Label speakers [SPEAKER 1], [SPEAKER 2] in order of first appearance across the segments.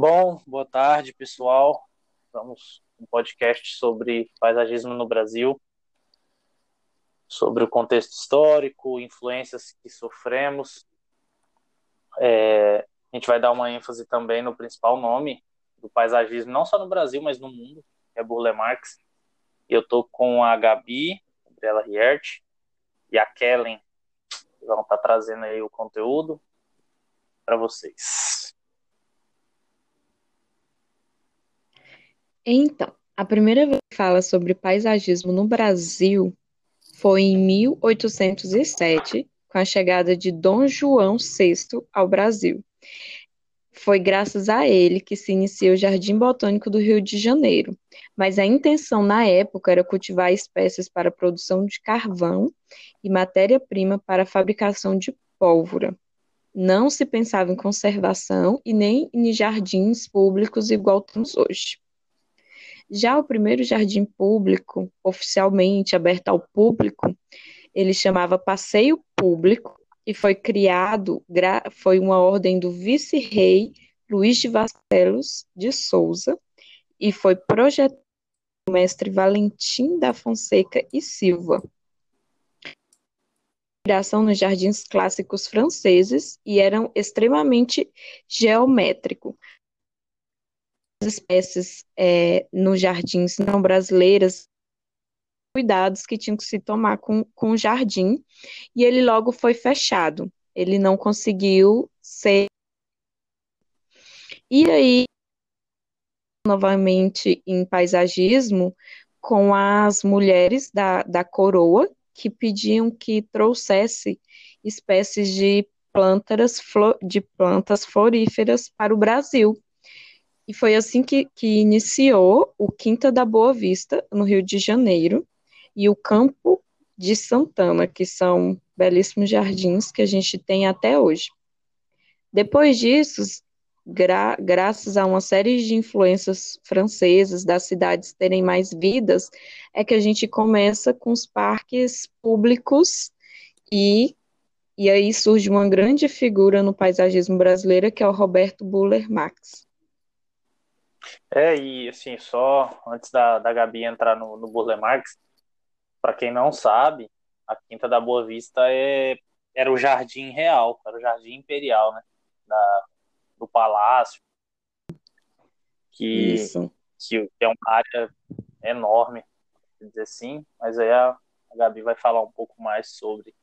[SPEAKER 1] Bom, boa tarde, pessoal. Vamos um podcast sobre paisagismo no Brasil, sobre o contexto histórico, influências que sofremos. É, a gente vai dar uma ênfase também no principal nome do paisagismo, não só no Brasil, mas no mundo, que é Burle Marx. E eu tô com a Gabi, Gabriela Riert, e a Kellen, que vão estar tá trazendo aí o conteúdo para vocês.
[SPEAKER 2] Então, a primeira vez que fala sobre paisagismo no Brasil foi em 1807, com a chegada de Dom João VI ao Brasil. Foi graças a ele que se inicia o Jardim Botânico do Rio de Janeiro, mas a intenção na época era cultivar espécies para produção de carvão e matéria-prima para a fabricação de pólvora. Não se pensava em conservação e nem em jardins públicos igual temos hoje. Já o primeiro jardim público, oficialmente aberto ao público, ele chamava Passeio Público e foi criado, foi uma ordem do vice-rei Luís de Vasconcelos de Souza e foi projetado pelo mestre Valentim da Fonseca e Silva. Inspiração nos jardins clássicos franceses e eram extremamente geométrico, espécies é, nos jardins não brasileiras, cuidados que tinham que se tomar com, com o jardim, e ele logo foi fechado. Ele não conseguiu ser. E aí, novamente em paisagismo, com as mulheres da, da coroa, que pediam que trouxesse espécies de plantas, de plantas floríferas para o Brasil. E foi assim que, que iniciou o Quinta da Boa Vista, no Rio de Janeiro, e o Campo de Santana, que são belíssimos jardins que a gente tem até hoje. Depois disso, gra graças a uma série de influências francesas, das cidades terem mais vidas, é que a gente começa com os parques públicos e, e aí surge uma grande figura no paisagismo brasileiro, que é o Roberto Buller Max.
[SPEAKER 1] É, e assim, só antes da, da Gabi entrar no, no Burle Marx, para quem não sabe, a Quinta da Boa Vista é, era o jardim real, era o jardim imperial, né? Da, do palácio, que, que é uma área enorme, dizer assim, mas aí a, a Gabi vai falar um pouco mais sobre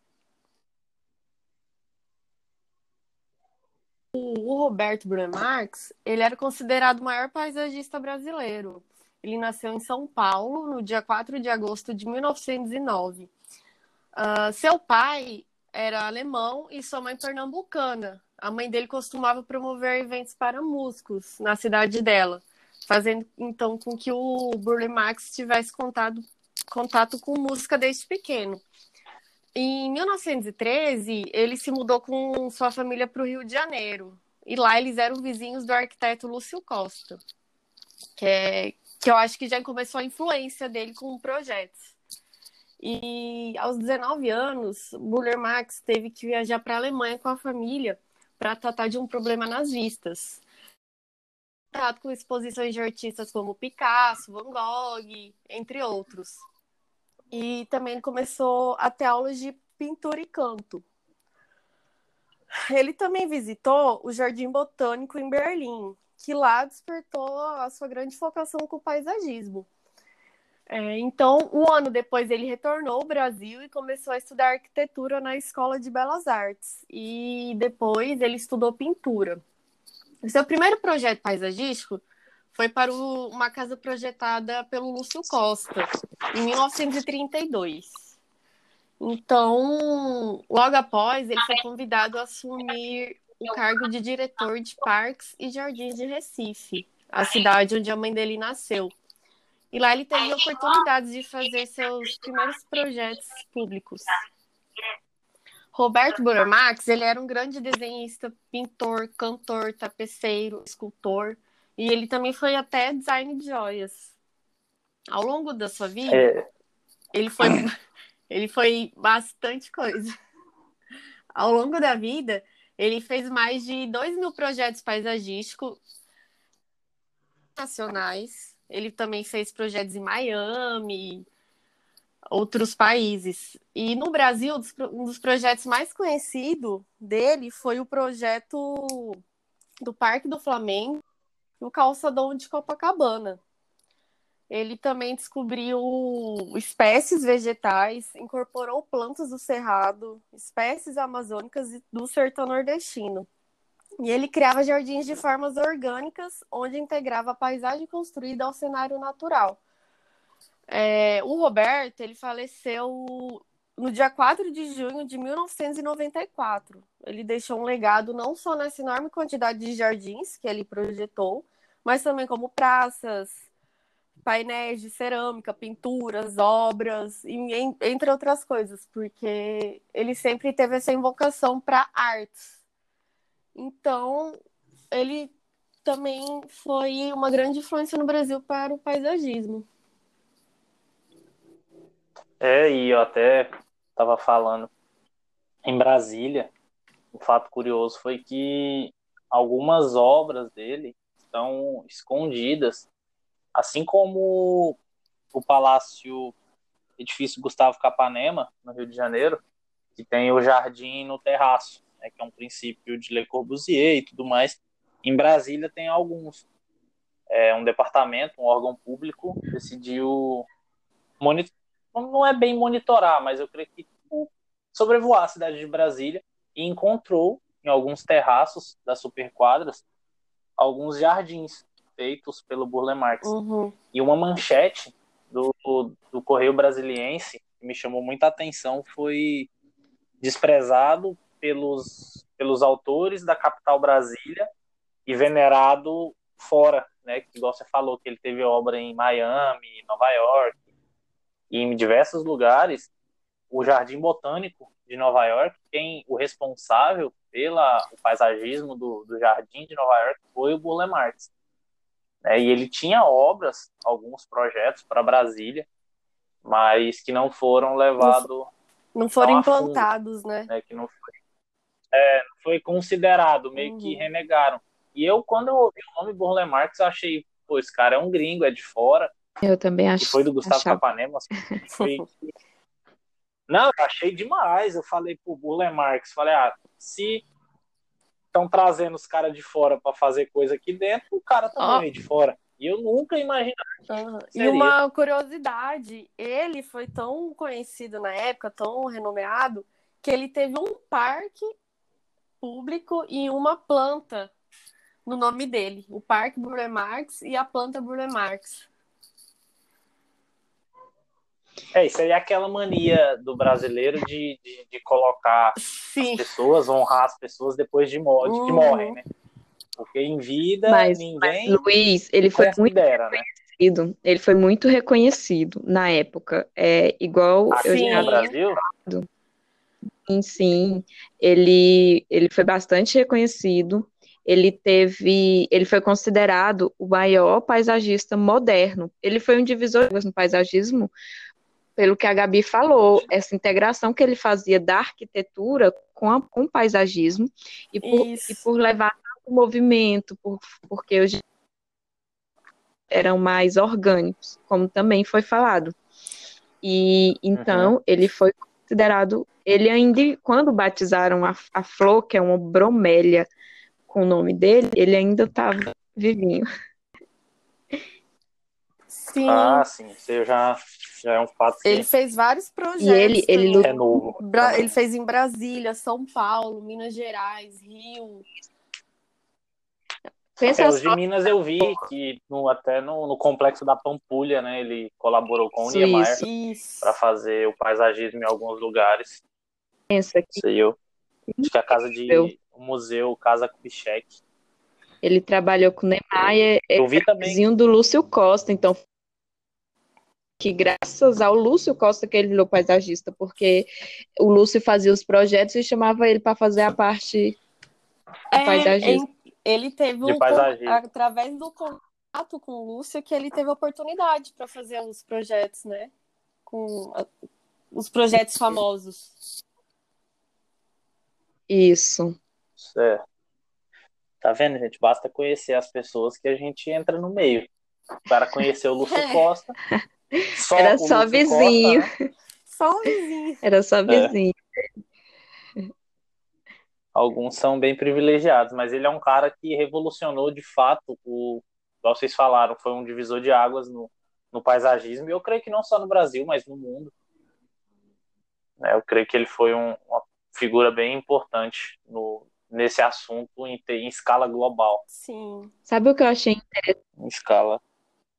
[SPEAKER 3] o Roberto Bruno Marx, ele era considerado o maior paisagista brasileiro. Ele nasceu em São Paulo no dia 4 de agosto de 1909. Uh, ah, seu pai era alemão e sua mãe pernambucana. A mãe dele costumava promover eventos para músicos na cidade dela, fazendo então com que o Burle Marx tivesse contato, contato com música desde pequeno. Em 1913, ele se mudou com sua família para o Rio de Janeiro. E lá eles eram vizinhos do arquiteto Lúcio Costa, que, é, que eu acho que já começou a influência dele com projetos. E aos 19 anos, Buller Max teve que viajar para a Alemanha com a família para tratar de um problema nas vistas. Tratado com exposições de artistas como Picasso, Van Gogh, entre outros e também começou a ter aulas de pintura e canto. Ele também visitou o Jardim Botânico em Berlim, que lá despertou a sua grande focação com o paisagismo. É, então, um ano depois, ele retornou ao Brasil e começou a estudar arquitetura na Escola de Belas Artes. E depois ele estudou pintura. O seu primeiro projeto paisagístico foi para o, uma casa projetada pelo Lúcio Costa, em 1932. Então, logo após, ele foi convidado a assumir o cargo de diretor de parques e jardins de Recife, a cidade onde a mãe dele nasceu. E lá ele teve oportunidades de fazer seus primeiros projetos públicos. Roberto Buramax, ele era um grande desenhista, pintor, cantor, tapeceiro, escultor. E ele também foi até design de joias. Ao longo da sua vida, é... ele, foi, ele foi bastante coisa. Ao longo da vida, ele fez mais de 2 mil projetos paisagísticos, nacionais. Ele também fez projetos em Miami, outros países. E no Brasil, um dos projetos mais conhecidos dele foi o projeto do Parque do Flamengo o Calçadão de Copacabana. Ele também descobriu espécies vegetais, incorporou plantas do cerrado, espécies amazônicas e do sertão nordestino. E ele criava jardins de formas orgânicas, onde integrava a paisagem construída ao cenário natural. É, o Roberto, ele faleceu no dia 4 de junho de 1994. Ele deixou um legado não só nessa enorme quantidade de jardins que ele projetou, mas também como praças, painéis de cerâmica, pinturas, obras, entre outras coisas, porque ele sempre teve essa invocação para artes. Então, ele também foi uma grande influência no Brasil para o paisagismo.
[SPEAKER 1] É, e eu até estava falando em Brasília, um fato curioso foi que algumas obras dele estão escondidas, assim como o Palácio Edifício Gustavo Capanema, no Rio de Janeiro, que tem o jardim no terraço, né, que é um princípio de Le Corbusier e tudo mais. Em Brasília tem alguns. É, um departamento, um órgão público, decidiu monitorar não é bem monitorar, mas eu creio que sobrevoar a cidade de Brasília e encontrou em alguns terraços das superquadras alguns jardins feitos pelo Burle Marx.
[SPEAKER 3] Uhum.
[SPEAKER 1] E uma manchete do, do Correio Brasiliense que me chamou muita atenção foi desprezado pelos, pelos autores da capital Brasília e venerado fora, né? Que igual você falou que ele teve obra em Miami, Nova York, e em diversos lugares, o Jardim Botânico de Nova York, quem o responsável pela o paisagismo do, do Jardim de Nova York foi o Burle Marx. É, e ele tinha obras, alguns projetos para Brasília, mas que não foram levados.
[SPEAKER 3] Não foram implantados, fundo, né?
[SPEAKER 1] né? Que não foi, é, foi considerado, meio uhum. que renegaram. E eu, quando eu ouvi o nome Burle Marx, eu achei, pô, esse cara é um gringo, é de fora.
[SPEAKER 2] Eu também acho.
[SPEAKER 1] Que foi do Gustavo achava. Capanema. Foi... Não, eu achei demais. Eu falei pro Burle Marx, falei, ah, se estão trazendo os caras de fora para fazer coisa aqui dentro, o cara também oh. vem de fora. E eu nunca imaginava.
[SPEAKER 3] Uhum. E uma curiosidade, ele foi tão conhecido na época, tão renomeado, que ele teve um parque público e uma planta no nome dele. O Parque Burle Marx e a planta Burle Marx.
[SPEAKER 1] É, isso aí é aquela mania do brasileiro de, de, de colocar Sim. as pessoas, honrar as pessoas depois de, mor uhum. que morrem, né? Porque em vida mas, ninguém.
[SPEAKER 2] Mas, Luiz, ele foi muito né? reconhecido. Né? Ele foi muito reconhecido na época. É igual
[SPEAKER 1] Aqui eu já no Brasil?
[SPEAKER 2] Sim, sim. Ele, ele foi bastante reconhecido. Ele teve, ele foi considerado o maior paisagista moderno. Ele foi um divisor no paisagismo, pelo que a Gabi falou, essa integração que ele fazia da arquitetura com, a, com o paisagismo e por, e por levar o movimento, por, porque os eram mais orgânicos, como também foi falado. E então uhum. ele foi considerado, ele ainda, quando batizaram a, a flor, que é uma bromélia com o nome dele, ele ainda estava vivinho.
[SPEAKER 3] Sim.
[SPEAKER 1] Ah, sim, você já já é um fato.
[SPEAKER 3] Ele fez vários projetos.
[SPEAKER 2] E ele, ele
[SPEAKER 1] é novo.
[SPEAKER 3] Bra ele fez em Brasília, São Paulo, Minas Gerais, Rio.
[SPEAKER 1] Pensa é, os de Minas eu vi que no, até no, no, complexo da Pampulha, né, ele colaborou com o Niemeyer para fazer o paisagismo em alguns lugares.
[SPEAKER 2] Pensa aqui.
[SPEAKER 1] Sei eu. Acho que a casa de eu. o museu Casa Kubitschek.
[SPEAKER 2] Ele trabalhou com o Niemeyer,
[SPEAKER 1] eu vi também
[SPEAKER 2] do Lúcio Costa, então que graças ao Lúcio Costa que ele virou paisagista, porque o Lúcio fazia os projetos e chamava ele para fazer a parte
[SPEAKER 3] é, paisagismo. Ele teve um, através do contato com o Lúcio que ele teve oportunidade para fazer os projetos, né? Com os projetos famosos.
[SPEAKER 2] Isso.
[SPEAKER 1] Certo. Tá vendo, gente? Basta conhecer as pessoas que a gente entra no meio. Para conhecer o Lúcio
[SPEAKER 3] É.
[SPEAKER 1] Costa. Só
[SPEAKER 2] Era só vizinho.
[SPEAKER 1] Costa, né?
[SPEAKER 3] Só um vizinho.
[SPEAKER 2] Era só vizinho.
[SPEAKER 1] Alguns são bem privilegiados, mas ele é um cara que revolucionou de fato o, igual vocês falaram, foi um divisor de águas no, no paisagismo, e eu creio que não só no Brasil, mas no mundo. Né, Eu creio que ele foi um- uma figura bem importante no, nesse assunto em, em escala global,
[SPEAKER 3] Sim.
[SPEAKER 2] Sabe o que eu achei?
[SPEAKER 1] em escala.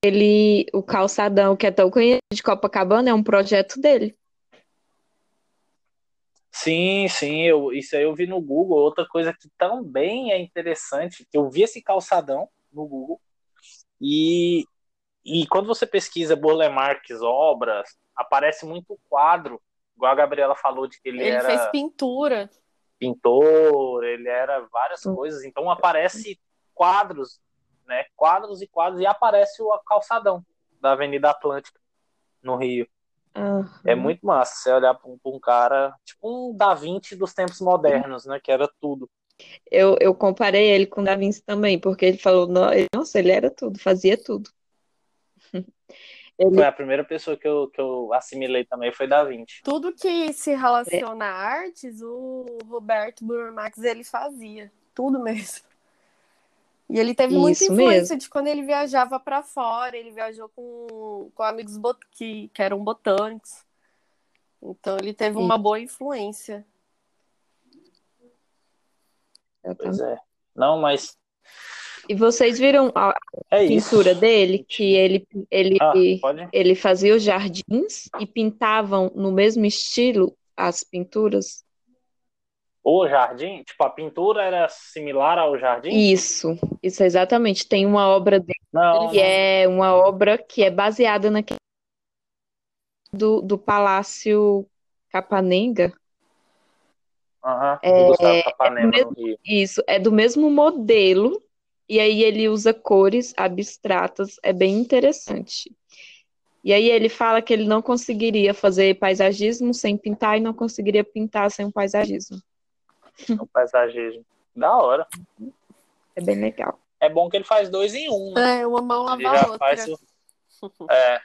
[SPEAKER 2] Ele, o calçadão que é tão conhecido de Copacabana é um projeto dele.
[SPEAKER 1] Sim, sim, eu, isso aí eu vi no Google. Outra coisa que também é interessante, que eu vi esse calçadão no Google, e, e quando você pesquisa Burle Marx obras, aparece muito quadro, igual a Gabriela falou de que ele,
[SPEAKER 3] Ele
[SPEAKER 1] era
[SPEAKER 3] fez pintura.
[SPEAKER 1] pintor, ele era várias coisas, então aparece quadros, né? Quadros e quadros, e aparece o calçadão da Avenida Atlântica, no Rio.
[SPEAKER 2] Aham.
[SPEAKER 1] É muito massa você olhar para um, pra um cara, tipo um Da Vinci dos tempos modernos, né? Que era tudo.
[SPEAKER 2] Eu, eu comparei ele com o Da Vinci também, porque ele falou, "No- ele- nossa, ele era tudo, fazia tudo. Ele,
[SPEAKER 1] Foi a primeira pessoa que eu, que eu assimilei também, foi Da Vinci.
[SPEAKER 3] Tudo que se relaciona a artes, o Roberto Burmax ele fazia. Tudo mesmo. E ele teve muita
[SPEAKER 2] Isso
[SPEAKER 3] influência
[SPEAKER 2] mesmo.
[SPEAKER 3] de quando ele viajava para fora. Ele viajou com, com amigos bot- que, que eram botânicos. Então ele teve uma boa influência.
[SPEAKER 1] Pois é. Não, mas
[SPEAKER 2] E vocês viram a
[SPEAKER 1] é isso.
[SPEAKER 2] pintura dele, que ele, ele,
[SPEAKER 1] Ah,
[SPEAKER 2] ele fazia os jardins e pintavam no mesmo estilo as pinturas?
[SPEAKER 1] O jardim, tipo, a pintura era similar ao jardim?
[SPEAKER 2] Isso, isso exatamente. Tem uma obra dele
[SPEAKER 1] Não,
[SPEAKER 2] que é uma obra que é baseada naquele do, do Palácio Capanenga.
[SPEAKER 1] Aham,
[SPEAKER 2] É,
[SPEAKER 1] Capanema
[SPEAKER 2] mesmo-. Isso, é do mesmo modelo, e aí ele usa cores abstratas, é bem interessante. E aí ele fala que ele não conseguiria fazer paisagismo sem pintar e não conseguiria pintar sem um paisagismo.
[SPEAKER 1] O paisagismo. Da hora.
[SPEAKER 2] É bem legal.
[SPEAKER 1] É bom que ele faz dois em um, né?
[SPEAKER 3] É, uma mão lava
[SPEAKER 1] Ele
[SPEAKER 3] a
[SPEAKER 1] já
[SPEAKER 3] outra.
[SPEAKER 1] faz o. É,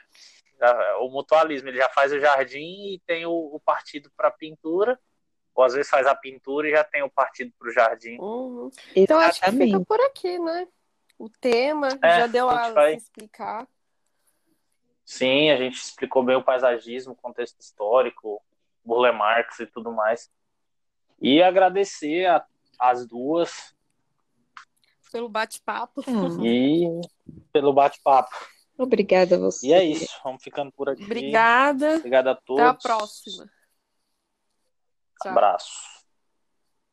[SPEAKER 1] já- o mutualismo, ele já faz o jardim e tem o, o partido para pintura, ou às vezes faz a pintura e já tem o partido para o jardim.
[SPEAKER 3] Uhum. Então acho que fica por aqui, né? O tema
[SPEAKER 1] É,
[SPEAKER 3] já deu
[SPEAKER 1] a
[SPEAKER 3] a
[SPEAKER 1] vai-
[SPEAKER 3] explicar.
[SPEAKER 1] Sim, a gente explicou bem o paisagismo, o contexto histórico, Burle Marx e tudo mais. E agradecer a- as duas
[SPEAKER 3] Pelo bate-papo.
[SPEAKER 2] Ah,
[SPEAKER 1] e pelo bate-papo.
[SPEAKER 2] obrigada a você.
[SPEAKER 1] E é isso, vamos ficando por aqui.
[SPEAKER 3] Obrigada.
[SPEAKER 1] Obrigado a todos.
[SPEAKER 3] Até a próxima. Tchau.
[SPEAKER 1] Abraço.